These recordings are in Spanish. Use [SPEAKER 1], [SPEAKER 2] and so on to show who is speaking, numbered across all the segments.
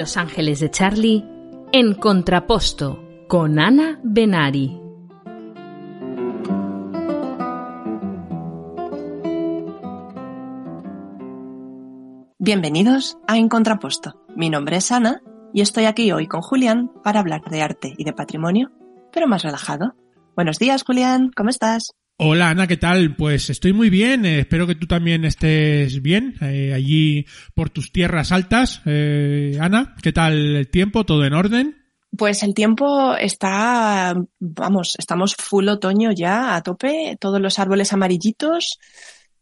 [SPEAKER 1] Los Ángeles de Charlie, en Contraposto, con Ana Benari.
[SPEAKER 2] Bienvenidos a En Contraposto. Mi nombre es Ana y estoy aquí hoy con Julián para hablar de arte y de patrimonio, pero más relajado. Buenos días, Julián, ¿cómo estás?
[SPEAKER 3] Hola Ana, ¿qué tal? Pues estoy muy bien, eh, espero que tú también estés bien eh, allí por tus tierras altas. Eh, Ana, ¿qué tal el tiempo? ¿Todo en orden?
[SPEAKER 2] Pues el tiempo está, vamos, estamos full otoño ya a tope, todos los árboles amarillitos,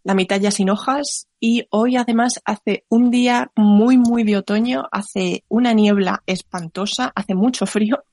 [SPEAKER 2] la mitad ya sin hojas y hoy además hace un día muy, muy de otoño, hace una niebla espantosa, hace mucho frío,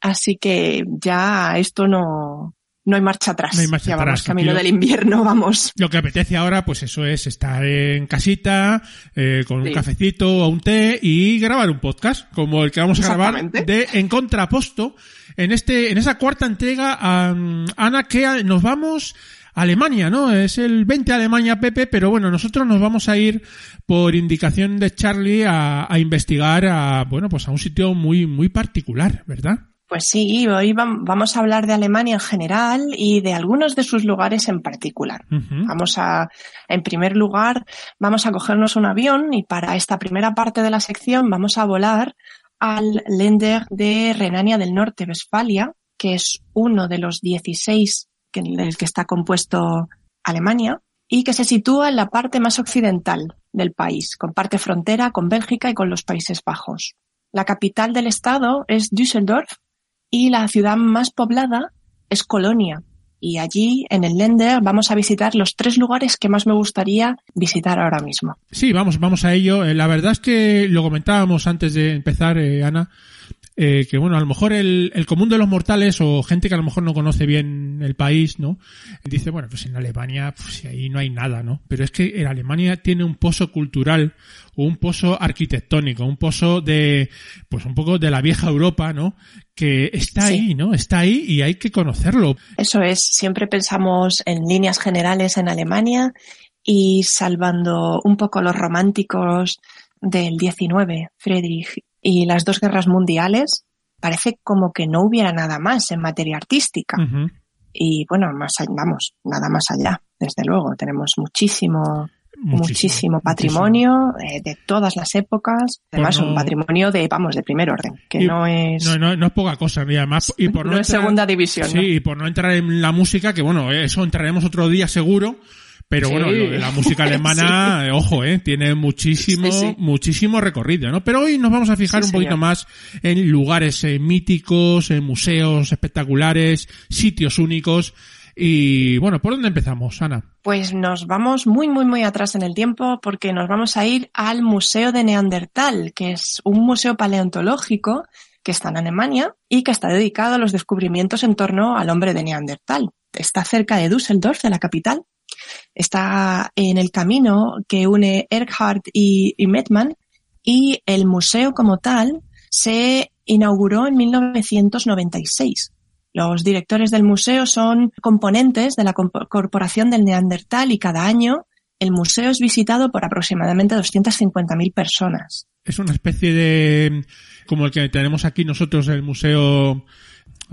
[SPEAKER 2] así que ya esto no, no hay marcha atrás.
[SPEAKER 3] No hay marcha
[SPEAKER 2] ya
[SPEAKER 3] atrás,
[SPEAKER 2] vamos camino
[SPEAKER 3] tío.
[SPEAKER 2] del invierno, vamos.
[SPEAKER 3] Lo que apetece ahora, pues eso es estar en casita, eh, con un cafecito o un té y grabar un podcast, como el que vamos a grabar de En Contraposto, en este, en esa cuarta entrega, am, Ana, que nos vamos a Alemania, ¿no? Es el 20 Alemania, Pepe, pero bueno, nosotros nos vamos a ir por indicación de Charlie a, a investigar a, bueno, pues a un sitio muy, muy particular, ¿verdad?
[SPEAKER 2] Pues sí, hoy vam- vamos a hablar de Alemania en general y de algunos de sus lugares en particular. Vamos a, en primer lugar, vamos a cogernos un avión y para esta primera parte de la sección vamos a volar al Länder de Renania del Norte, Westfalia, que es uno de los 16 que, del que está compuesto Alemania y que se sitúa en la parte más occidental del país, comparte frontera con Bélgica y con los Países Bajos. La capital del estado es Düsseldorf y la ciudad más poblada es Colonia. Y allí, en el Länder, vamos a visitar los tres lugares que más me gustaría visitar ahora mismo.
[SPEAKER 3] Sí, vamos, vamos a ello. Eh, La verdad es que lo comentábamos antes de empezar, eh, Ana, eh, que bueno, a lo mejor el, el común de los mortales o gente que a lo mejor no conoce bien el país, ¿no? Dice, bueno, pues en Alemania, pues ahí no hay nada, ¿no? Pero es que en Alemania tiene un pozo cultural o un pozo arquitectónico, un pozo de, pues un poco de la vieja Europa, ¿no? Que está
[SPEAKER 2] Sí.
[SPEAKER 3] ahí, ¿no? Está ahí y hay que conocerlo.
[SPEAKER 2] Eso es, siempre pensamos en líneas generales en Alemania y salvando un poco los románticos del 19, Friedrich, y las dos guerras mundiales, parece como que no hubiera nada más en materia artística. Y bueno, más allá, vamos, nada más allá, desde luego. Tenemos muchísimo, muchísimo, patrimonio eh, de todas las épocas. Además,
[SPEAKER 3] no-
[SPEAKER 2] un patrimonio de, vamos, de primer orden, que
[SPEAKER 3] Y-
[SPEAKER 2] no es,
[SPEAKER 3] No, no, no es poca cosa, y además, y por no,
[SPEAKER 2] es segunda división.
[SPEAKER 3] Sí, y por no entrar en la música, que bueno, eso entraremos otro día seguro, pero
[SPEAKER 2] Sí.
[SPEAKER 3] bueno, lo de la música alemana, eh, ojo, eh, tiene muchísimo,
[SPEAKER 2] Sí, sí.
[SPEAKER 3] muchísimo recorrido, ¿no? Pero hoy nos vamos a fijar
[SPEAKER 2] Sí,
[SPEAKER 3] un poquito
[SPEAKER 2] señor.
[SPEAKER 3] más en lugares eh, míticos, en museos espectaculares, sitios únicos, y bueno, ¿por dónde empezamos, Ana?
[SPEAKER 2] Pues nos vamos muy, muy, muy atrás en el tiempo porque nos vamos a ir al Museo de Neandertal, que es un museo paleontológico que está en Alemania y que está dedicado a los descubrimientos en torno al hombre de Neandertal. Está cerca de Düsseldorf, de la capital. Está en el camino que une Erkhard y, y Mettmann y el museo como tal se inauguró en 1996. Los directores del museo son componentes de la Corporación del Neandertal y cada año el museo es visitado por aproximadamente 250.000 personas.
[SPEAKER 3] Es una especie de, como el que tenemos aquí nosotros, el museo,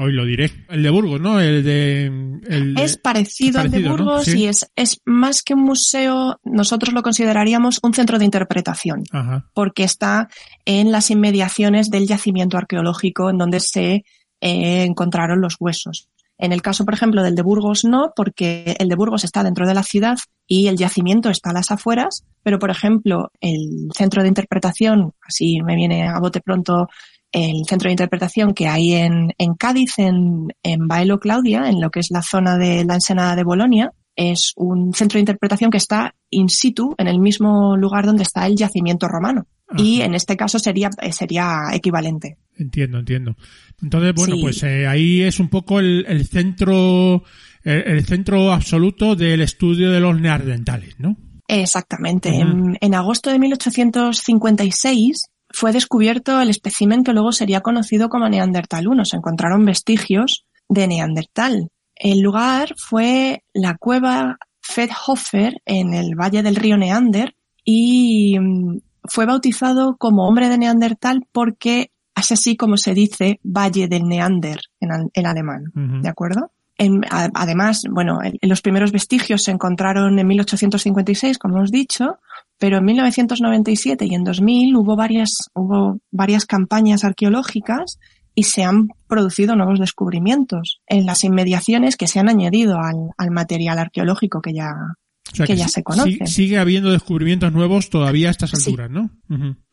[SPEAKER 3] hoy lo diré, el de Burgos, ¿no? El de, el de-
[SPEAKER 2] Es parecido, al de. Burgos
[SPEAKER 3] Sí.
[SPEAKER 2] y es, es más que un museo, nosotros lo consideraríamos un centro de interpretación,
[SPEAKER 3] Ajá.
[SPEAKER 2] porque está en las inmediaciones del yacimiento arqueológico en donde se eh, encontraron los huesos. En el caso, por ejemplo, del de Burgos no, porque el de Burgos está dentro de la ciudad y el yacimiento está a las afueras, pero por ejemplo, el centro de interpretación, así me viene a bote pronto el centro de interpretación que hay en, en Cádiz, en, en Baelo Claudia, en lo que es la zona de la ensenada de Bolonia, es un centro de interpretación que está in situ, en el mismo lugar donde está el yacimiento romano. Y en este caso sería, sería equivalente.
[SPEAKER 3] Entiendo, entiendo. Entonces, bueno,
[SPEAKER 2] Sí.
[SPEAKER 3] pues eh, ahí es un poco el, el centro, el, el centro absoluto del estudio de los neandertales, ¿no?
[SPEAKER 2] Exactamente. En, en agosto de 1856 fue descubierto el espécimen que luego sería conocido como Neandertal 1. Se encontraron vestigios de Neandertal. El lugar fue la cueva Fedhofer en el valle del río Neander y mm, fue bautizado como hombre de Neandertal porque es así como se dice Valle del Neander en, alemán, ¿de acuerdo? además, bueno, en los primeros vestigios se encontraron en 1856, como hemos dicho, pero en 1997 y en 2000 hubo varias, hubo varias campañas arqueológicas y se han producido nuevos descubrimientos en las inmediaciones que se han añadido al, material arqueológico que ya, que, ya se conoce.
[SPEAKER 3] Sigue habiendo descubrimientos nuevos todavía a estas alturas, ¿no?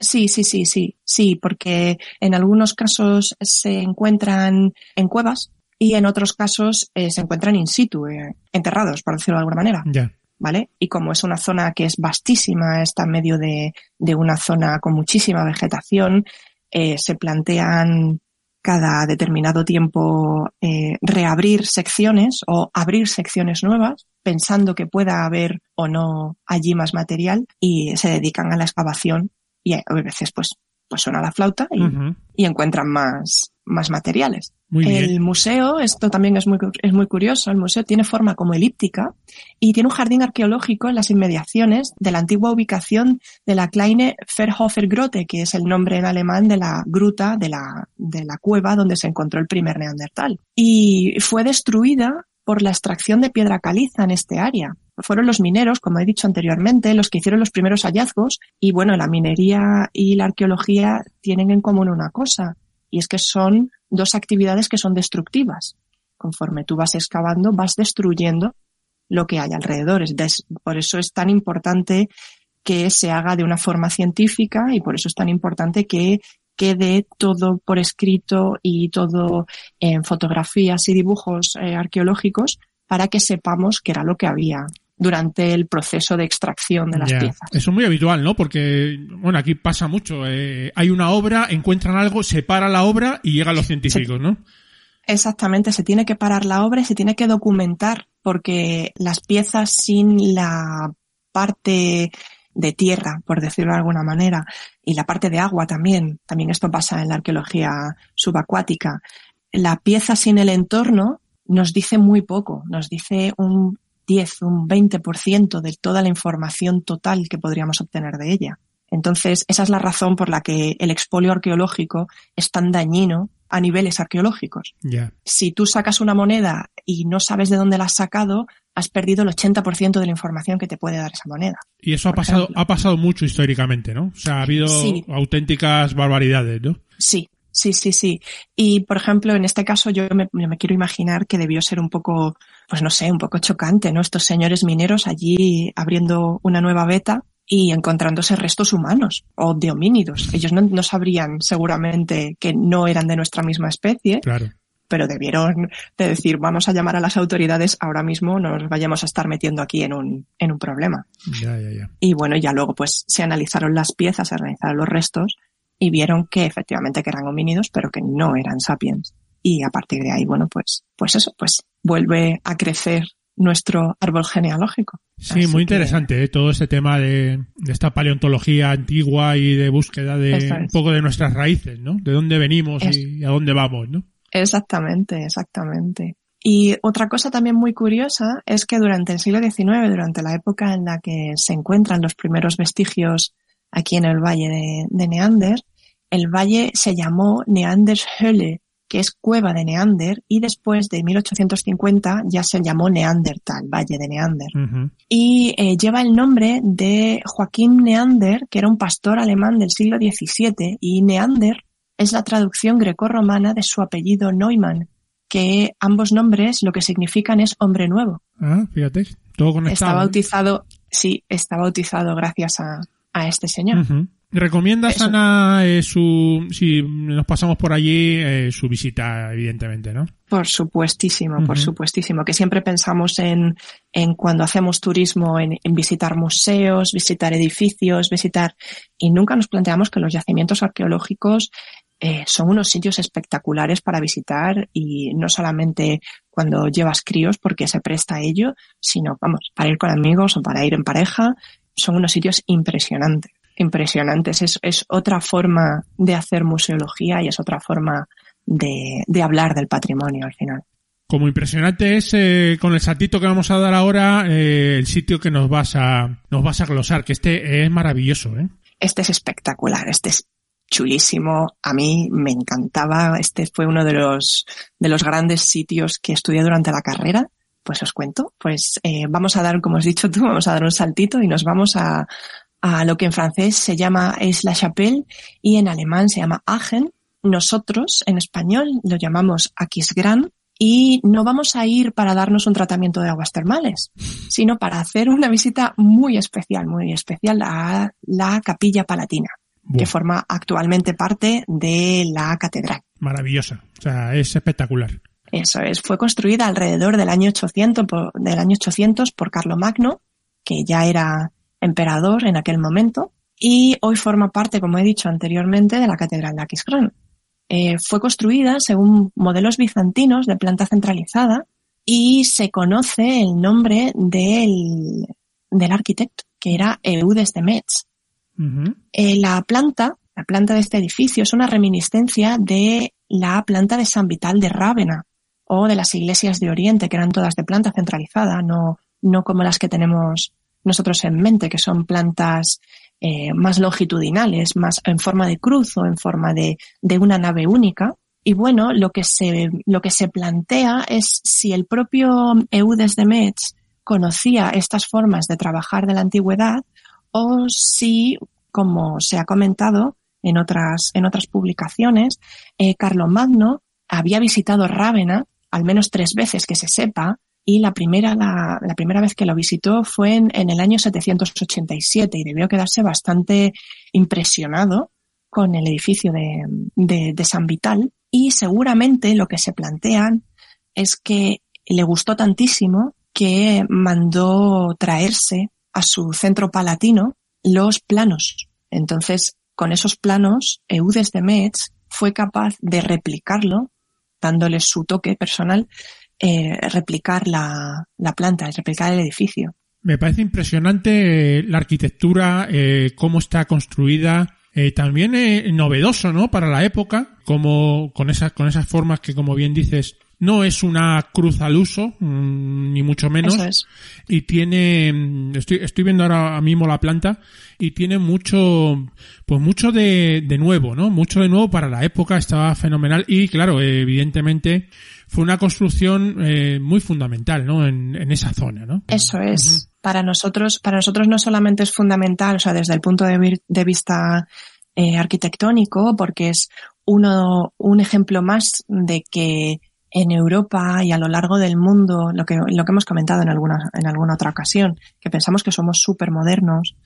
[SPEAKER 2] Sí, sí, sí, sí, sí, porque en algunos casos se encuentran en cuevas y en otros casos eh, se encuentran in situ, eh, enterrados, por decirlo de alguna manera.
[SPEAKER 3] Ya.
[SPEAKER 2] ¿Vale? Y como es una zona que es vastísima, está en medio de, de una zona con muchísima vegetación, eh, se plantean cada determinado tiempo eh, reabrir secciones o abrir secciones nuevas pensando que pueda haber o no allí más material y se dedican a la excavación y a veces pues pues suena la flauta y, encuentran más, más materiales. El museo, esto también es muy, es muy curioso, el museo tiene forma como elíptica y tiene un jardín arqueológico en las inmediaciones de la antigua ubicación de la Kleine Verhofer Grotte, que es el nombre en alemán de la gruta, de la, de la cueva donde se encontró el primer neandertal. Y fue destruida por la extracción de piedra caliza en este área. Fueron los mineros, como he dicho anteriormente, los que hicieron los primeros hallazgos y bueno, la minería y la arqueología tienen en común una cosa y es que son dos actividades que son destructivas. Conforme tú vas excavando, vas destruyendo lo que hay alrededor. Por eso es tan importante que se haga de una forma científica y por eso es tan importante que quede todo por escrito y todo en fotografías y dibujos eh, arqueológicos para que sepamos qué era lo que había durante el proceso de extracción de las piezas.
[SPEAKER 3] Eso es muy habitual, ¿no? Porque, bueno, aquí pasa mucho. Eh, hay una obra, encuentran algo, se para la obra y llegan los científicos, ¿no?
[SPEAKER 2] Exactamente, se tiene que parar la obra y se tiene que documentar porque las piezas sin la parte de tierra, por decirlo de alguna manera, y la parte de agua también, también esto pasa en la arqueología subacuática. La pieza sin el entorno nos dice muy poco, nos dice un 10, un 20% de toda la información total que podríamos obtener de ella. Entonces, esa es la razón por la que el expolio arqueológico es tan dañino a niveles arqueológicos. Si tú sacas una moneda y no sabes de dónde la has sacado, has perdido el 80% de la información que te puede dar esa moneda.
[SPEAKER 3] Y eso ha pasado, ha pasado mucho históricamente, ¿no? O sea, ha habido auténticas barbaridades, ¿no?
[SPEAKER 2] Sí, sí, sí, sí. Y, por ejemplo, en este caso yo me, me, quiero imaginar que debió ser un poco, pues no sé, un poco chocante, ¿no? Estos señores mineros allí abriendo una nueva beta y encontrándose restos humanos o de homínidos. Ellos no, sabrían seguramente que no eran de nuestra misma especie,
[SPEAKER 3] claro.
[SPEAKER 2] pero debieron de decir vamos a llamar a las autoridades ahora mismo, no nos vayamos a estar metiendo aquí en un, en un problema.
[SPEAKER 3] Ya, ya, ya.
[SPEAKER 2] Y bueno, ya luego pues se analizaron las piezas, se analizaron los restos y vieron que efectivamente que eran homínidos, pero que no eran sapiens. Y a partir de ahí, bueno, pues, pues eso, pues vuelve a crecer nuestro árbol genealógico.
[SPEAKER 3] Sí, muy interesante ¿eh? todo ese tema de, esta paleontología antigua y de búsqueda de un poco de nuestras raíces, ¿no? De dónde venimos y a dónde vamos, ¿no?
[SPEAKER 2] Exactamente, exactamente. Y otra cosa también muy curiosa es que durante el siglo XIX, durante la época en la que se encuentran los primeros vestigios aquí en el valle de, de Neander, el valle se llamó Neandershöhle, que es cueva de Neander, y después de 1850 ya se llamó Neandertal, Valle de Neander. Y eh, lleva el nombre de Joaquín Neander, que era un pastor alemán del siglo XVII, y Neander es la traducción grecorromana de su apellido Neumann, que ambos nombres lo que significan es hombre nuevo.
[SPEAKER 3] Ah, fíjate, todo conectado.
[SPEAKER 2] Está bautizado, sí, está bautizado gracias a, a este señor.
[SPEAKER 3] ¿Recomiendas, Ana, eh, su, si nos pasamos por allí, eh, su visita, evidentemente, no?
[SPEAKER 2] Por supuestísimo, por supuestísimo. Que siempre pensamos en, en cuando hacemos turismo, en, visitar museos, visitar edificios, visitar, y nunca nos planteamos que los yacimientos arqueológicos eh, son unos sitios espectaculares para visitar y no solamente cuando llevas críos porque se presta a ello, sino, vamos, para ir con amigos o para ir en pareja, son unos sitios impresionantes impresionantes. Es, es otra forma de hacer museología y es otra forma de, de hablar del patrimonio al final.
[SPEAKER 3] Como impresionante es eh, con el saltito que vamos a dar ahora eh, el sitio que nos vas a nos vas a glosar, que este es maravilloso, ¿eh?
[SPEAKER 2] Este es espectacular, este es chulísimo. A mí me encantaba. Este fue uno de los, de los grandes sitios que estudié durante la carrera. Pues os cuento. Pues eh, vamos a dar, como has dicho tú, vamos a dar un saltito y nos vamos a, a lo que en francés se llama Es la Chapelle y en alemán se llama Aachen. Nosotros en español lo llamamos Aquisgrán y no vamos a ir para darnos un tratamiento de aguas termales, sino para hacer una visita muy especial, muy especial a la Capilla Palatina, que forma actualmente parte de la catedral.
[SPEAKER 3] Maravillosa, o sea, es espectacular.
[SPEAKER 2] Eso es, fue construida alrededor del año 800 por, del año 800 por Carlomagno, que ya era emperador en aquel momento, y hoy forma parte, como he dicho anteriormente, de la Catedral de Aquisgrán. Eh, fue construida según modelos bizantinos de planta centralizada y se conoce el nombre del, del arquitecto, que era Eudes de Metz. Eh, la planta, la planta de este edificio es una reminiscencia de la planta de San Vital de Rávena o de las iglesias de Oriente, que eran todas de planta centralizada, no, no como las que tenemos nosotros en mente, que son plantas eh, más longitudinales, más en forma de cruz o en forma de, de una nave única. Y bueno, lo que se, lo que se plantea es si el propio Eudes de Metz conocía estas formas de trabajar de la antigüedad o si, como se ha comentado en otras, en otras publicaciones, eh, Carlomagno había visitado Rávena al menos tres veces que se sepa y la primera, la, primera vez que lo visitó fue en, en, el año 787 y debió quedarse bastante impresionado con el edificio de, de, de San Vital y seguramente lo que se plantean es que le gustó tantísimo que mandó traerse a su centro palatino los planos. Entonces, con esos planos, Eudes de Metz fue capaz de replicarlo, dándole su toque personal eh, replicar la, la planta, replicar el edificio.
[SPEAKER 3] Me parece impresionante eh, la arquitectura, eh, cómo está construida, eh, también eh, novedoso, ¿no? Para la época, como con esas, con esas formas que, como bien dices, no es una cruz al uso, mmm, ni mucho menos.
[SPEAKER 2] Es.
[SPEAKER 3] Y tiene, mm, estoy, estoy viendo ahora mismo la planta y tiene mucho, pues mucho de, de nuevo, ¿no? Mucho de nuevo para la época, estaba fenomenal y claro, evidentemente fue una construcción eh, muy fundamental, ¿no? En, en, esa zona, ¿no?
[SPEAKER 2] Eso es. Uh -huh. Para nosotros, para nosotros no solamente es fundamental, o sea, desde el punto de, de vista eh, arquitectónico, porque es uno, un ejemplo más de que en Europa y a lo largo del mundo, lo que, lo que hemos comentado en alguna, en alguna otra ocasión, que pensamos que somos súper modernos,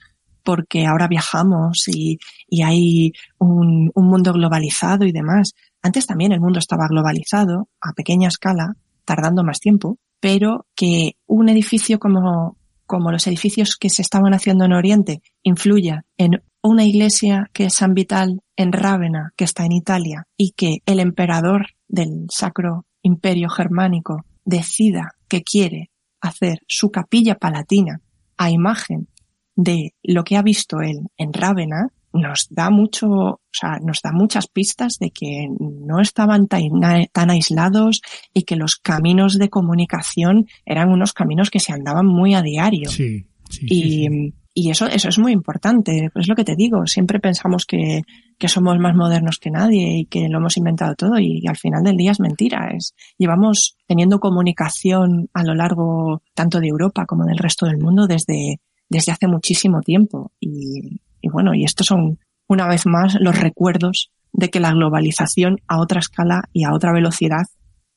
[SPEAKER 2] porque ahora viajamos y, hay un, un mundo globalizado y demás. Antes también el mundo estaba globalizado a pequeña escala, tardando más tiempo, pero que un edificio como, como los edificios que se estaban haciendo en Oriente influya en una iglesia que es San Vital en Rávena, que está en Italia, y que el emperador del Sacro Imperio Germánico decida que quiere hacer su capilla palatina a imagen de lo que ha visto él en Rávena, nos da mucho, o sea, nos da muchas pistas de que no estaban tan, tan, aislados y que los caminos de comunicación eran unos caminos que se andaban muy a diario.
[SPEAKER 3] Sí, sí,
[SPEAKER 2] y,
[SPEAKER 3] sí.
[SPEAKER 2] y eso, eso es muy importante. Es lo que te digo. Siempre pensamos que, que somos más modernos que nadie y que lo hemos inventado todo y, y al final del día es mentira. Es, llevamos teniendo comunicación a lo largo tanto de Europa como del resto del mundo desde, desde hace muchísimo tiempo y, bueno, y estos son una vez más los recuerdos de que la globalización a otra escala y a otra velocidad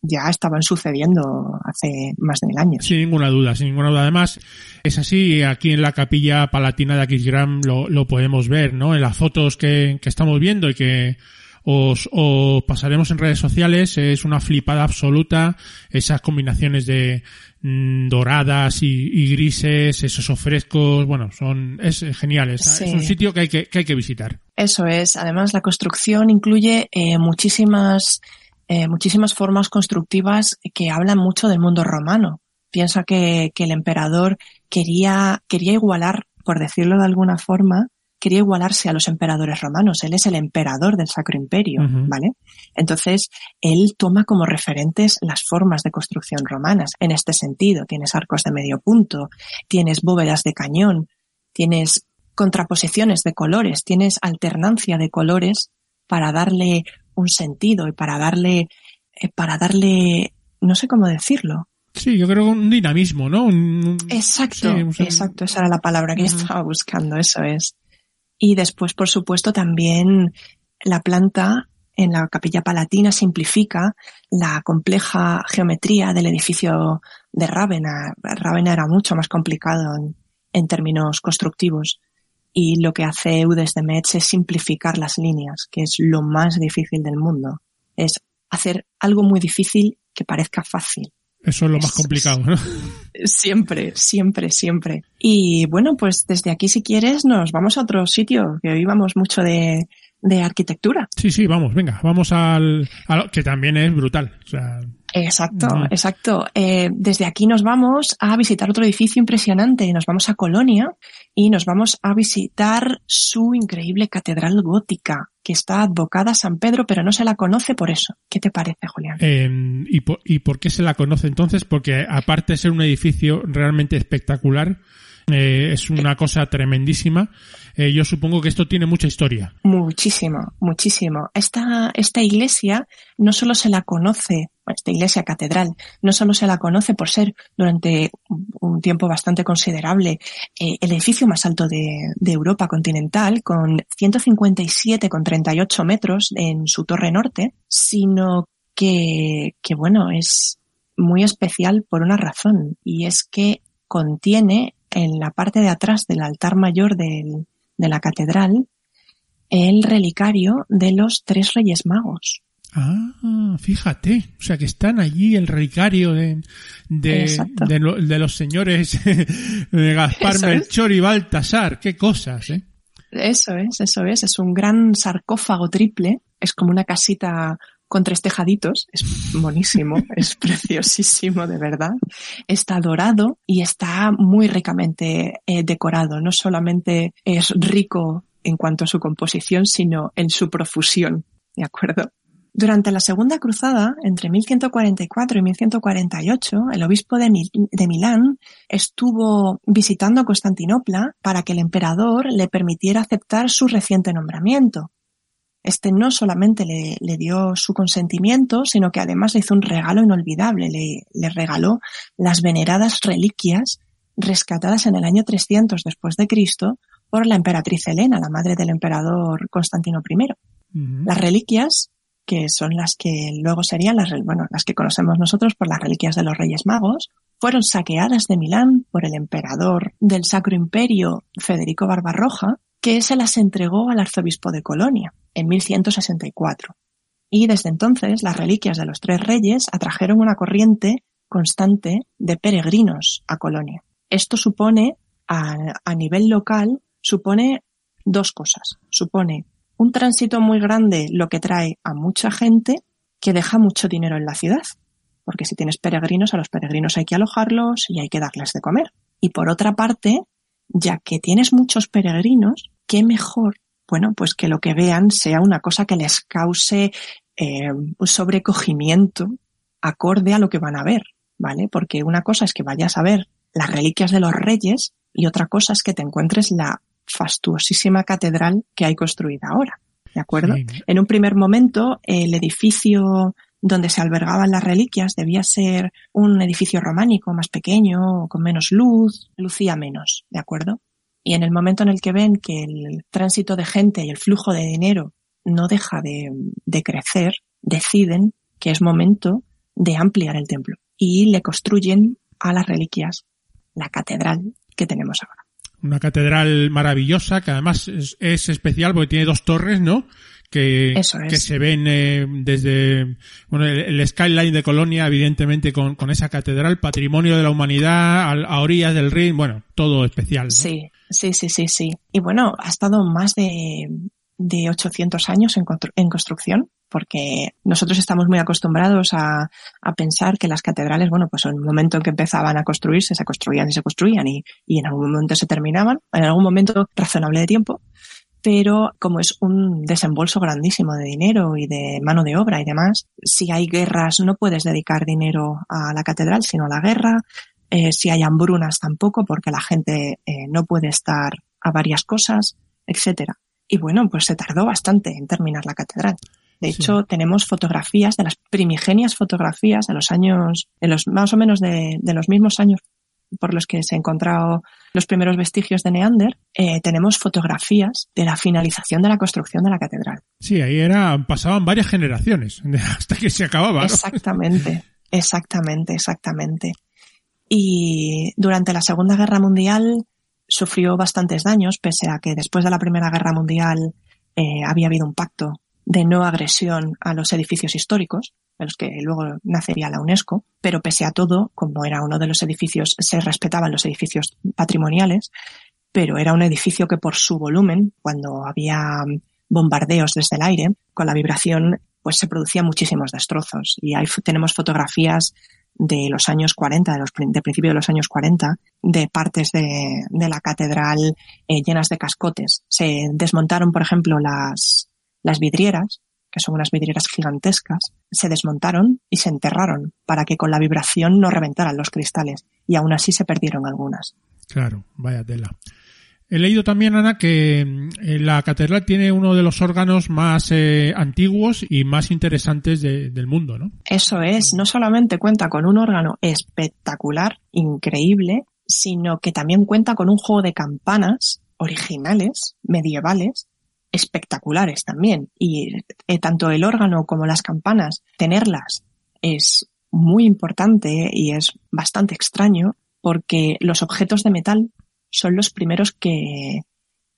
[SPEAKER 2] ya estaban sucediendo hace más de mil años.
[SPEAKER 3] Sin ninguna duda, sin ninguna duda. Además, es así, aquí en la capilla palatina de Aquisgrán lo, lo podemos ver, ¿no? En las fotos que, que estamos viendo y que os, os, pasaremos en redes sociales, es una flipada absoluta, esas combinaciones de mmm, doradas y, y, grises, esos frescos, bueno, son, es genial, es, sí. es un sitio que hay que, que hay que visitar.
[SPEAKER 2] Eso es, además la construcción incluye eh, muchísimas eh, muchísimas formas constructivas que hablan mucho del mundo romano. Piensa que, que el emperador quería, quería igualar, por decirlo de alguna forma, quería igualarse a los emperadores romanos. Él es el emperador del Sacro Imperio, uh -huh. ¿vale? Entonces, él toma como referentes las formas de construcción romanas. En este sentido, tienes arcos de medio punto, tienes bóvedas de cañón, tienes contraposiciones de colores, tienes alternancia de colores para darle un sentido y para darle, eh, para darle, no sé cómo decirlo.
[SPEAKER 3] Sí, yo creo un dinamismo, ¿no?
[SPEAKER 2] exacto, exacto, esa era la palabra que estaba buscando, eso es. Y después, por supuesto, también la planta en la capilla palatina simplifica la compleja geometría del edificio de Rávena. Rávena era mucho más complicado en, términos constructivos y lo que hace Eudes de Metz es simplificar las líneas, que es lo más difícil del mundo. Es hacer algo muy difícil que parezca fácil.
[SPEAKER 3] Eso es lo más complicado, ¿no?
[SPEAKER 2] Siempre, siempre, siempre. Y bueno, pues desde aquí, si quieres, nos vamos a otro sitio, que hoy vamos mucho de, de arquitectura.
[SPEAKER 3] Sí, sí, vamos, venga, vamos al, que también es brutal.
[SPEAKER 2] exacto, exacto. Eh, desde aquí nos vamos a visitar otro edificio impresionante. Nos vamos a Colonia y nos vamos a visitar su increíble catedral gótica, que está advocada a San Pedro, pero no se la conoce por eso. ¿Qué te parece, Julián?
[SPEAKER 3] Em, ¿y, por, ¿Y por qué se la conoce entonces? Porque aparte de ser un edificio realmente espectacular, eh, es una cosa tremendísima. Eh, yo supongo que esto tiene mucha historia.
[SPEAKER 2] Muchísimo, muchísimo. Esta, esta iglesia no solo se la conoce, esta iglesia catedral, no solo se la conoce por ser durante un tiempo bastante considerable eh, el edificio más alto de, Europa continental, con 157,38 metros en su torre norte, sino que, que bueno, es muy especial por una razón, y es que contiene en la parte de atrás del altar mayor de la catedral el relicario de los tres reyes magos.
[SPEAKER 3] Ah, fíjate, o sea que están allí el relicario de, de, los señores de Gaspar, Melchor y Baltasar, qué cosas, ¿eh?
[SPEAKER 2] Eso es, eso es, es un gran sarcófago triple, es como una casita con tres tejaditos, es buenísimo, es preciosísimo de verdad. Está dorado y está muy ricamente eh, decorado. No solamente es rico en cuanto a su composición, sino en su profusión. ¿De acuerdo? Durante la Segunda Cruzada, entre 1144 y 1148, el obispo de, de, Milán estuvo visitando Constantinopla para que el emperador le permitiera aceptar su reciente nombramiento. Este no solamente le, le, dio su consentimiento, sino que además le hizo un regalo inolvidable. Le, le, regaló las veneradas reliquias rescatadas en el año 300 después de Cristo por la emperatriz Helena, la madre del emperador Constantino I. Las reliquias, que son las que luego serían las, bueno, las que conocemos nosotros por las reliquias de los Reyes Magos, fueron saqueadas de Milán por el emperador del Sacro Imperio Federico Barbarroja, que se las entregó al arzobispo de Colonia en 1164. Y desde entonces las reliquias de los tres reyes atrajeron una corriente constante de peregrinos a Colonia. Esto supone, a, nivel local, supone dos cosas. Supone un tránsito muy grande, lo que trae a mucha gente que deja mucho dinero en la ciudad. Porque si tienes peregrinos, a los peregrinos hay que alojarlos y hay que darles de comer. Y por otra parte, ya que tienes muchos peregrinos, qué mejor bueno, pues que lo que vean sea una cosa que les cause eh, un sobrecogimiento acorde a lo que van a ver, ¿vale? Porque una cosa es que vayas a ver las reliquias de los reyes y otra cosa es que te encuentres la fastuosísima catedral que hay construida ahora, ¿de acuerdo? En un primer momento, el edificio donde se albergaban las reliquias debía ser un edificio románico más pequeño, con menos luz, lucía menos, ¿de acuerdo? Y en el momento en el que ven que el tránsito de gente y el flujo de dinero no deja de, crecer, deciden que es momento de ampliar el templo y le construyen a las reliquias la catedral que tenemos ahora.
[SPEAKER 3] Una catedral maravillosa que además es, especial porque tiene dos torres, ¿no? Que, que se ven eh, desde bueno, el, skyline de Colonia, evidentemente, con, con esa catedral, patrimonio de la humanidad, a, orillas del Rin, bueno, todo especial. ¿no?
[SPEAKER 2] Sí, Sí, sí, sí, sí. Y bueno, ha estado más de, de 800 años en, en construcción, porque nosotros estamos muy acostumbrados a, pensar que las catedrales, bueno, pues en el momento en que empezaban a construirse, se construían y se construían y, y en algún momento se terminaban, en algún momento razonable de tiempo, pero como es un desembolso grandísimo de dinero y de mano de obra y demás, si hay guerras no puedes dedicar dinero a la catedral, sino a la guerra, eh, si hay hambrunas tampoco, porque la gente eh, no puede estar a varias cosas, etcétera. Y bueno, pues se tardó bastante en terminar la catedral. De hecho, tenemos fotografías de las primigenias fotografías de los años, de los más o menos de, de los mismos años por los que se han encontrado los primeros vestigios de Neander, eh, tenemos fotografías de la finalización de la construcción de la catedral.
[SPEAKER 3] Sí, ahí era, pasaban varias generaciones hasta que se acababa.
[SPEAKER 2] Exactamente, exactamente, exactamente. Y durante la Segunda Guerra Mundial sufrió bastantes daños, pese a que después de la Primera Guerra Mundial eh, había habido un pacto de no agresión a los edificios históricos, de los que luego nacería la UNESCO, pero pese a todo, como era uno de los edificios, se respetaban los edificios patrimoniales, pero era un edificio que por su volumen, cuando había bombardeos desde el aire, con la vibración, pues se producían muchísimos destrozos. Y ahí tenemos fotografías de los años 40, de, los, de principio de los años 40, de partes de, de la catedral eh, llenas de cascotes. Se desmontaron, por ejemplo, las, las vidrieras, que son unas vidrieras gigantescas, se desmontaron y se enterraron para que con la vibración no reventaran los cristales y aún así se perdieron algunas.
[SPEAKER 3] Claro, vaya tela. He leído también, Ana, que eh, la catedral tiene uno de los órganos más eh, antiguos y más interesantes del mundo, ¿no?
[SPEAKER 2] Eso es, no solamente cuenta con un órgano espectacular, increíble, sino que también cuenta con un juego de campanas originales, medievales, espectaculares también. Y eh, tanto el órgano como las campanas, tenerlas es muy importante y es bastante extraño porque los objetos de metal son los primeros que,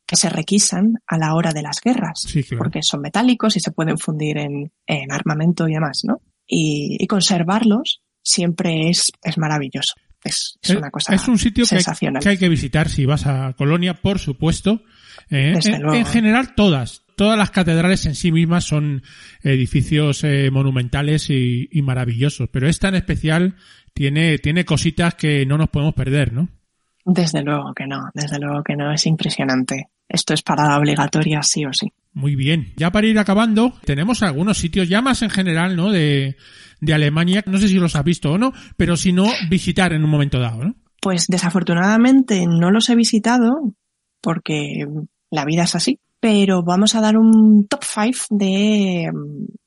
[SPEAKER 2] que se requisan a la hora de las guerras, porque son metálicos y se pueden fundir en, en armamento y demás, ¿no? Y, y conservarlos siempre es, es maravilloso. Es, es, una cosa
[SPEAKER 3] es un sitio que hay, que hay, que visitar si vas a Colonia, por supuesto, eh, en, en, general todas, todas las catedrales en sí mismas son edificios eh, monumentales y, y, maravillosos, pero esta en especial tiene, tiene cositas que no nos podemos perder, ¿no?
[SPEAKER 2] Desde luego que no, desde luego que no, es impresionante. Esto es parada obligatoria sí o sí.
[SPEAKER 3] Muy bien. Ya para ir acabando, tenemos algunos sitios ya más en general, ¿no? De, de Alemania. No sé si los has visto o no, pero si no, visitar en un momento dado, ¿no?
[SPEAKER 2] Pues desafortunadamente no los he visitado porque la vida es así, pero vamos a dar un top 5 de,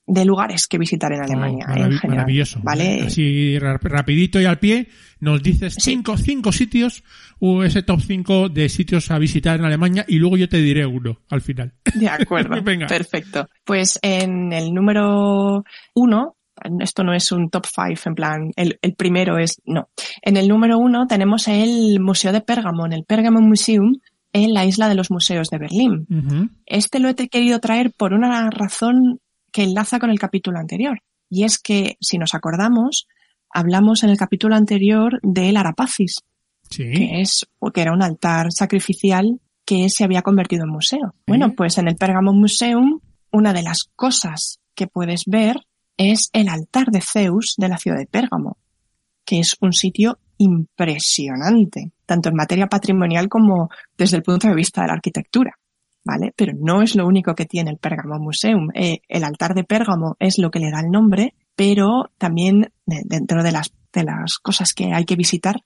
[SPEAKER 2] de lugares que visitar en Alemania. Oh, en general,
[SPEAKER 3] maravilloso. ¿vale? Así rapidito y al pie nos dices cinco, sí. cinco sitios, o ese top 5 de sitios a visitar en Alemania y luego yo te diré uno al final.
[SPEAKER 2] De acuerdo. Perfecto. Pues en el número uno esto no es un top 5 en plan, el, el, primero es, no. En el número uno tenemos el Museo de Pérgamo, el Pergamon Museum, en la isla de los museos de Berlín. Uh -huh. Este lo he querido traer por una razón que enlaza con el capítulo anterior. Y es que, si nos acordamos, hablamos en el capítulo anterior del Arapacis,
[SPEAKER 3] sí.
[SPEAKER 2] que es, que era un altar sacrificial que se había convertido en museo. Bueno, pues en el Pergamon Museum, una de las cosas que puedes ver es el altar de Zeus de la ciudad de Pérgamo, que es un sitio impresionante, tanto en materia patrimonial como desde el punto de vista de la arquitectura. ¿Vale? Pero no es lo único que tiene el Pérgamo Museum. Eh, el altar de Pérgamo es lo que le da el nombre, pero también dentro de las, de las cosas que hay que visitar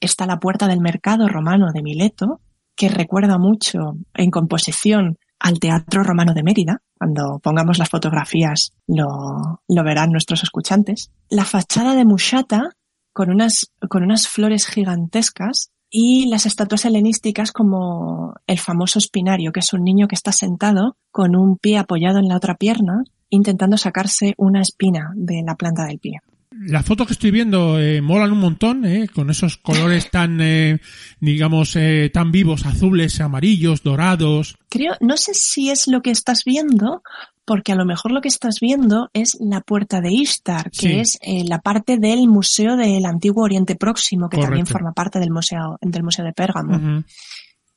[SPEAKER 2] está la puerta del mercado romano de Mileto, que recuerda mucho en composición al Teatro Romano de Mérida. Cuando pongamos las fotografías lo, lo verán nuestros escuchantes. La fachada de Mushata con unas, con unas flores gigantescas y las estatuas helenísticas como el famoso espinario, que es un niño que está sentado con un pie apoyado en la otra pierna intentando sacarse una espina de la planta del pie.
[SPEAKER 3] Las fotos que estoy viendo eh, molan un montón, eh, con esos colores tan, eh, digamos, eh, tan vivos, azules, amarillos, dorados.
[SPEAKER 2] Creo, no sé si es lo que estás viendo, porque a lo mejor lo que estás viendo es la puerta de Ishtar, que sí. es eh, la parte del Museo del Antiguo Oriente Próximo, que Correcto. también forma parte del Museo, del museo de Pérgamo. Uh -huh.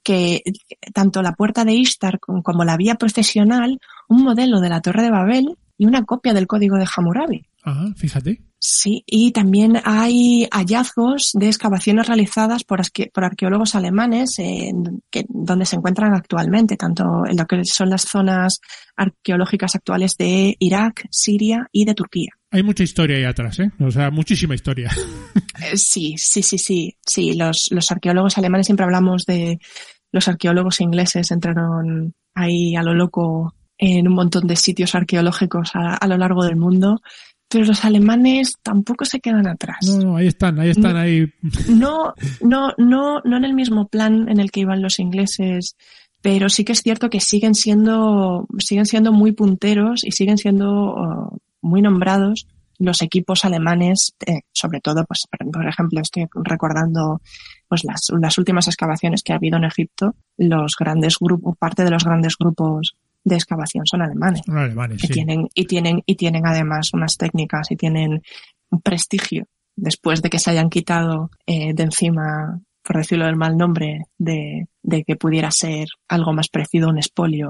[SPEAKER 2] Que tanto la puerta de Ishtar como la vía procesional, un modelo de la Torre de Babel y una copia del código de Hammurabi.
[SPEAKER 3] Ajá, fíjate.
[SPEAKER 2] Sí, y también hay hallazgos de excavaciones realizadas por, por arqueólogos alemanes eh, que, donde se encuentran actualmente, tanto en lo que son las zonas arqueológicas actuales de Irak, Siria y de Turquía.
[SPEAKER 3] Hay mucha historia ahí atrás, ¿eh? O sea, muchísima historia.
[SPEAKER 2] Sí, sí, sí, sí. Sí, los, los arqueólogos alemanes siempre hablamos de, los arqueólogos ingleses entraron ahí a lo loco en un montón de sitios arqueológicos a, a lo largo del mundo pero los alemanes tampoco se quedan atrás.
[SPEAKER 3] No, no, ahí están, ahí están, ahí.
[SPEAKER 2] No, no, no, no en el mismo plan en el que iban los ingleses, pero sí que es cierto que siguen siendo, siguen siendo muy punteros y siguen siendo uh, muy nombrados los equipos alemanes, eh, sobre todo, pues, por ejemplo, estoy recordando pues las, las últimas excavaciones que ha habido en Egipto, los grandes grupos, parte de los grandes grupos de excavación son alemanes.
[SPEAKER 3] Son alemanes,
[SPEAKER 2] y
[SPEAKER 3] sí.
[SPEAKER 2] tienen, y tienen, y tienen además unas técnicas y tienen un prestigio después de que se hayan quitado eh, de encima, por decirlo del mal nombre, de, de que pudiera ser algo más parecido a un espolio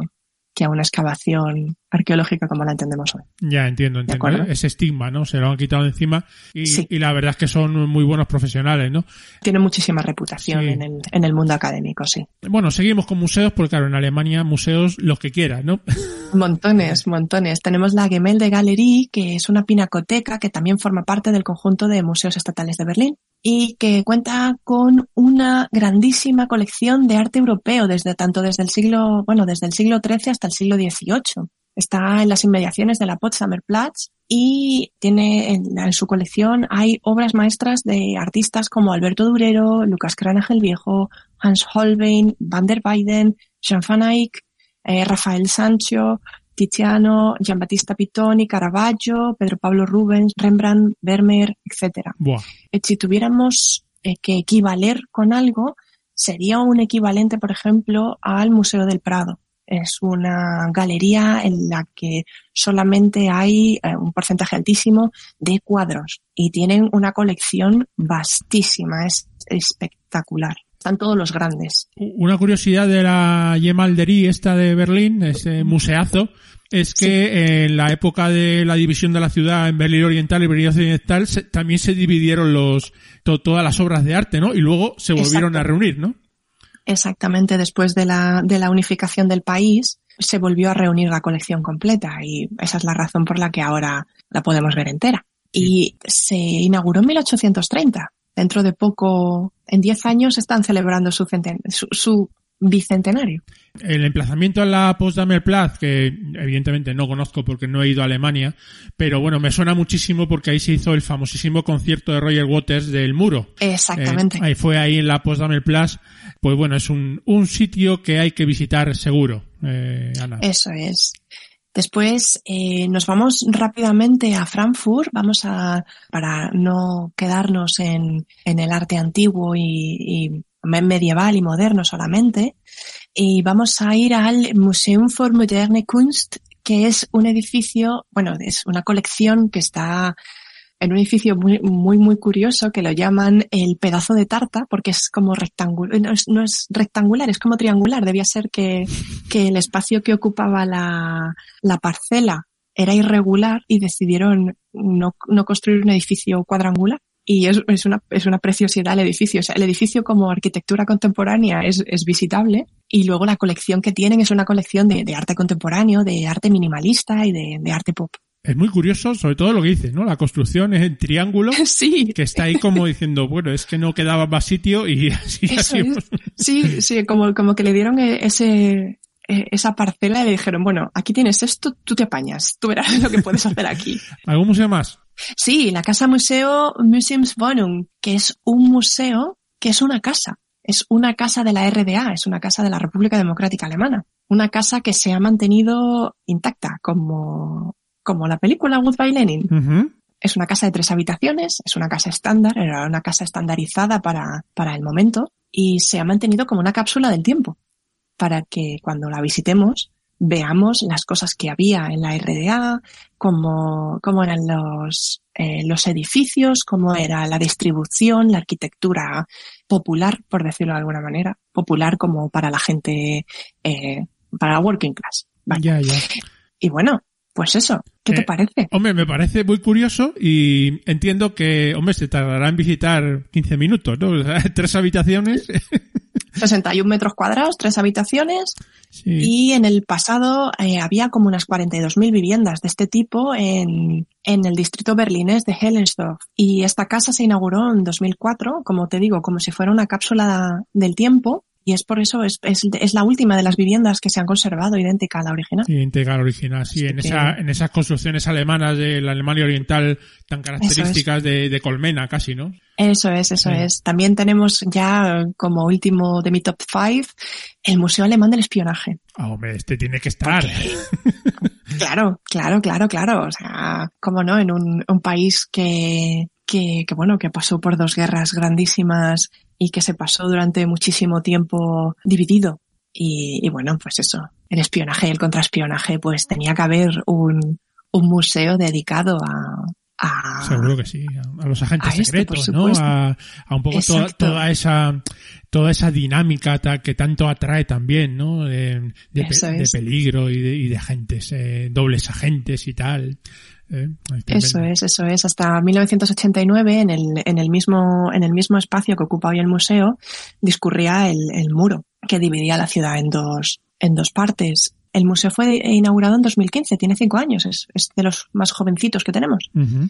[SPEAKER 2] que a una excavación arqueológica como la entendemos hoy.
[SPEAKER 3] Ya entiendo, entiendo. Ese estigma, ¿no? Se lo han quitado encima y,
[SPEAKER 2] Sí.
[SPEAKER 3] y la verdad es que son muy buenos profesionales, ¿no?
[SPEAKER 2] Tiene muchísima reputación
[SPEAKER 3] Sí.
[SPEAKER 2] en, el, en el mundo académico, sí.
[SPEAKER 3] Bueno, seguimos con museos porque claro, en Alemania museos los que quieras, ¿no?
[SPEAKER 2] Montones, montones. Tenemos la Gemälde Galerie, que es una pinacoteca que también forma parte del conjunto de museos estatales de Berlín y que cuenta con una grandísima colección de arte europeo desde tanto desde el siglo, bueno, desde el siglo XIII hasta el siglo XVIII. Está en las inmediaciones de la Potsdamer Platz y tiene en, en su colección hay obras maestras de artistas como Alberto Durero, Lucas Cranach el Viejo, Hans Holbein, Van der Weyden, Jean van Eyck, eh, Rafael Sancho, Tiziano, Giambattista Pittoni, Caravaggio, Pedro Pablo Rubens, Rembrandt, Vermeer, etcétera.
[SPEAKER 3] Buah.
[SPEAKER 2] Eh, Si tuviéramos eh, que equivaler con algo, sería un equivalente, por ejemplo, al Museo del Prado. Es una galería en la que solamente hay eh, un porcentaje altísimo de cuadros y tienen una colección vastísima, es espectacular. Están todos los grandes.
[SPEAKER 3] Una curiosidad de la Gemalderie esta de Berlín, ese museazo, es que en la época de la división de la ciudad en Berlín Oriental y Berlín Occidental se- también se dividieron los to- todas las obras de arte, ¿no? Y luego se volvieron a reunir, ¿no?
[SPEAKER 2] Exactamente después de la, de la unificación del país, se volvió a reunir la colección completa y esa es la razón por la que ahora la podemos ver entera. Y se inauguró en 1830. Dentro de poco, en 10 años, están celebrando su, su bicentenario.
[SPEAKER 3] El emplazamiento a la Potsdamer Platz, que evidentemente no conozco porque no he ido a Alemania, pero bueno, me suena muchísimo porque ahí se hizo el famosísimo concierto de Roger Waters del Muro.
[SPEAKER 2] Exactamente.
[SPEAKER 3] Eh, ahí fue ahí en la Potsdamer Platz. Pues bueno, es un, un sitio que hay que visitar seguro, eh, Ana.
[SPEAKER 2] Eso es. Después eh, nos vamos rápidamente a Frankfurt, vamos a, para no quedarnos en, en el arte antiguo y, y medieval y moderno solamente, y vamos a ir al Museum für Moderne Kunst, que es un edificio, bueno, es una colección que está en un edificio muy, muy, muy curioso que lo llaman el pedazo de tarta porque es como rectangular, no es, rectangular, es como triangular. Debía ser que, que el espacio que ocupaba la, la parcela era irregular y decidieron no, no construir un edificio cuadrangular. Y es, es, una, es una preciosidad el edificio. O sea, el edificio como arquitectura contemporánea es, es visitable y luego la colección que tienen es una colección de, arte contemporáneo, de arte minimalista y de arte pop.
[SPEAKER 3] Es muy curioso, sobre todo lo que dices, ¿no? La construcción es en triángulo,
[SPEAKER 2] Sí.
[SPEAKER 3] que está ahí como diciendo, bueno, es que no quedaba más sitio y así,
[SPEAKER 2] Eso
[SPEAKER 3] así.
[SPEAKER 2] es. Sí, sí, como, como que le dieron e- ese, e- esa parcela y le dijeron, bueno, aquí tienes esto, tú te apañas, tú verás lo que puedes hacer aquí.
[SPEAKER 3] ¿Algún museo más?
[SPEAKER 2] Sí, la casa museo Museumswohnung, que es un museo que es una casa. Es una casa de la RDA, es una casa de la República Democrática Alemana. Una casa que se ha mantenido intacta, como, como la película Goodbye Lenin. Es una casa de tres habitaciones, es una casa estándar, era una casa estandarizada para, para el momento y se ha mantenido como una cápsula del tiempo para que cuando la visitemos veamos las cosas que había en la RDA, cómo, cómo eran los, eh, los edificios, cómo era la distribución, la arquitectura popular, por decirlo de alguna manera, popular como para la gente, eh, para la working class. Vale.
[SPEAKER 3] Ya, ya.
[SPEAKER 2] Y bueno, pues eso, ¿qué te
[SPEAKER 3] Eh,
[SPEAKER 2] parece?
[SPEAKER 3] Hombre, me parece muy curioso y entiendo que, hombre, se tardará en visitar 15 minutos, ¿no? O sea, tres habitaciones.
[SPEAKER 2] 61 metros cuadrados, tres habitaciones
[SPEAKER 3] Sí.
[SPEAKER 2] y en el pasado eh, había como unas 42.000 viviendas de este tipo en, en el distrito berlinés de Helensdorf. Y esta casa se inauguró en 2004, como te digo, como si fuera una cápsula del tiempo y es por eso, es, es, es, la última de las viviendas que se han conservado idéntica a la original.
[SPEAKER 3] Idéntica a la original, sí, en, esa, en esas construcciones alemanas de la Alemania Oriental tan características de, de, colmena casi, ¿no?
[SPEAKER 2] Eso es, eso sí. es. También tenemos ya como último de mi top five el Museo Alemán del Espionaje.
[SPEAKER 3] Ah, hombre, este tiene que estar.
[SPEAKER 2] claro, claro, claro, claro. O sea, como no, en un, un país que, que, que, bueno, que pasó por dos guerras grandísimas y que se pasó durante muchísimo tiempo dividido. Y, y bueno, pues eso, el espionaje y el contraespionaje, pues tenía que haber un, un museo dedicado a, a,
[SPEAKER 3] Seguro que sí, a, los agentes a secretos, ¿no? A, a, un poco toda, toda, esa toda esa dinámica que tanto atrae también, ¿no? De, de, pe, de peligro y de, y de agentes, eh, dobles agentes y tal.
[SPEAKER 2] Eh, eso es, eso es. Hasta 1989, en el, en el mismo, en el mismo espacio que ocupa hoy el museo, discurría el, el muro que dividía la ciudad en dos, en dos partes. El museo fue inaugurado en 2015, tiene cinco años, es, es de los más jovencitos que tenemos.
[SPEAKER 3] Uh -huh.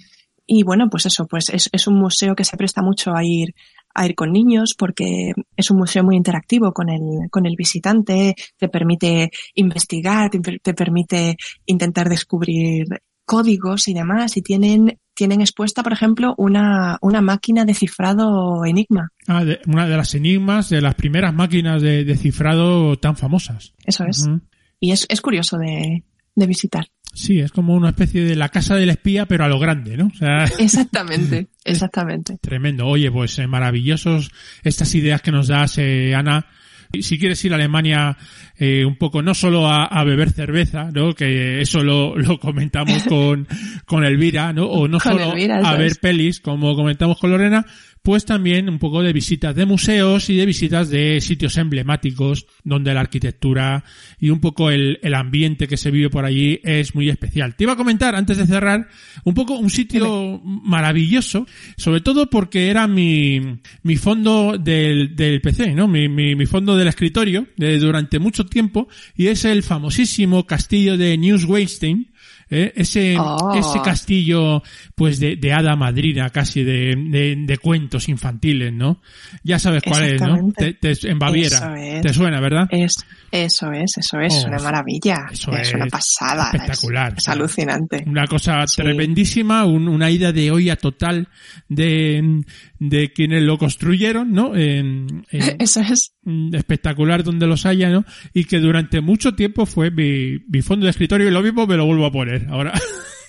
[SPEAKER 2] Y bueno, pues eso, pues es, es, un museo que se presta mucho a ir, a ir con niños porque es un museo muy interactivo con el, con el visitante, te permite investigar, te, te permite intentar descubrir códigos y demás y tienen tienen expuesta, por ejemplo, una, una máquina de cifrado Enigma.
[SPEAKER 3] Ah, de, una de las enigmas, de las primeras máquinas de, de cifrado tan famosas.
[SPEAKER 2] Eso es. Uh -huh. Y es, es curioso de, de, visitar.
[SPEAKER 3] Sí, es como una especie de la casa del espía, pero a lo grande, ¿no? O
[SPEAKER 2] sea, exactamente, exactamente.
[SPEAKER 3] Tremendo. Oye, pues eh, maravillosos estas ideas que nos das, eh, Ana si quieres ir a Alemania eh, un poco no solo a, a, beber cerveza, ¿no? Que eso lo, lo comentamos con, con Elvira, ¿no? O no solo
[SPEAKER 2] Elvira,
[SPEAKER 3] a ver pelis, como comentamos con Lorena, pues también un poco de visitas de museos y de visitas de sitios emblemáticos donde la arquitectura y un poco el, el ambiente que se vive por allí es muy especial. Te iba a comentar, antes de cerrar, un poco un sitio maravilloso, sobre todo porque era mi, mi fondo del, del PC, ¿no? Mi, mi, mi fondo del escritorio de, durante mucho tiempo y es el famosísimo castillo de Neuschwanstein, ¿eh? ese, oh. ese castillo, pues de, de hada madrina, casi de, de, de, cuentos infantiles, ¿no? Ya sabes cuál es, ¿no? Te, te, en Baviera. Es. Te suena, ¿verdad?
[SPEAKER 2] Es, eso es, eso es, oh, una maravilla.
[SPEAKER 3] Eso
[SPEAKER 2] es,
[SPEAKER 3] es,
[SPEAKER 2] una pasada.
[SPEAKER 3] Espectacular.
[SPEAKER 2] Es, alucinante.
[SPEAKER 3] Una cosa sí. tremendísima, un, una ida de olla total de, de quienes lo construyeron, ¿no? En,
[SPEAKER 2] en, eso es.
[SPEAKER 3] Espectacular donde los haya, ¿no? Y que durante mucho tiempo fue mi, mi fondo de escritorio y lo mismo me lo vuelvo a poner ahora.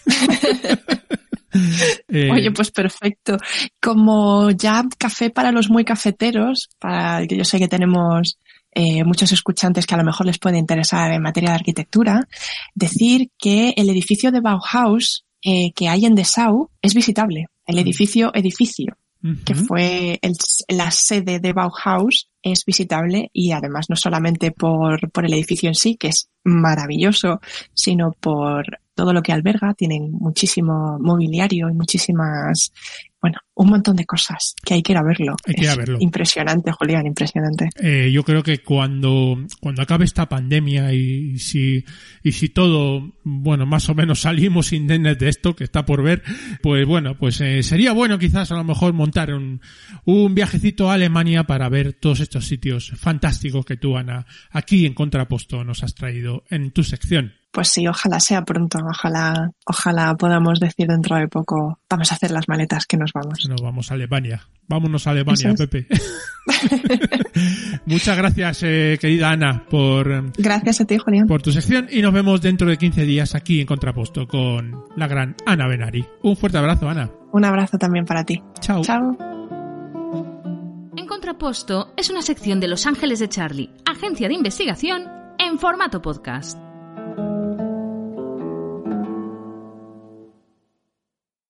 [SPEAKER 2] eh, Oye, pues perfecto. Como ya café para los muy cafeteros, para que yo sé que tenemos eh, muchos escuchantes que a lo mejor les puede interesar en materia de arquitectura, decir que el edificio de Bauhaus eh, que hay en Dessau es visitable. El edificio, edificio, uh -huh. que fue el, la sede de Bauhaus, es visitable y además no solamente por, por el edificio en sí, que es maravilloso, sino por todo lo que alberga, tienen muchísimo mobiliario y muchísimas, bueno, un montón de cosas que hay que ir a verlo.
[SPEAKER 3] Hay que ir a verlo.
[SPEAKER 2] Impresionante, Julián, impresionante.
[SPEAKER 3] Eh, yo creo que cuando, cuando acabe esta pandemia y, y, si, y si todo, bueno, más o menos salimos indemnes de esto, que está por ver, pues bueno, pues eh, sería bueno quizás a lo mejor montar un, un viajecito a Alemania para ver todos estos sitios fantásticos que tú, Ana, aquí en Contraposto nos has traído en tu sección.
[SPEAKER 2] Pues sí, ojalá sea pronto, ojalá, ojalá podamos decir dentro de poco, vamos a hacer las maletas que nos vamos.
[SPEAKER 3] Nos vamos a Alemania. Vámonos a Alemania, es. Pepe. Muchas gracias, eh, querida Ana, por...
[SPEAKER 2] Gracias a ti, Julián.
[SPEAKER 3] Por tu sección y nos vemos dentro de 15 días aquí en Contraposto con la gran Ana Benari. Un fuerte abrazo, Ana.
[SPEAKER 2] Un abrazo también para ti.
[SPEAKER 3] Chao.
[SPEAKER 2] Chao.
[SPEAKER 1] En Contraposto es una sección de Los Ángeles de Charlie, agencia de investigación en formato podcast. Thank you.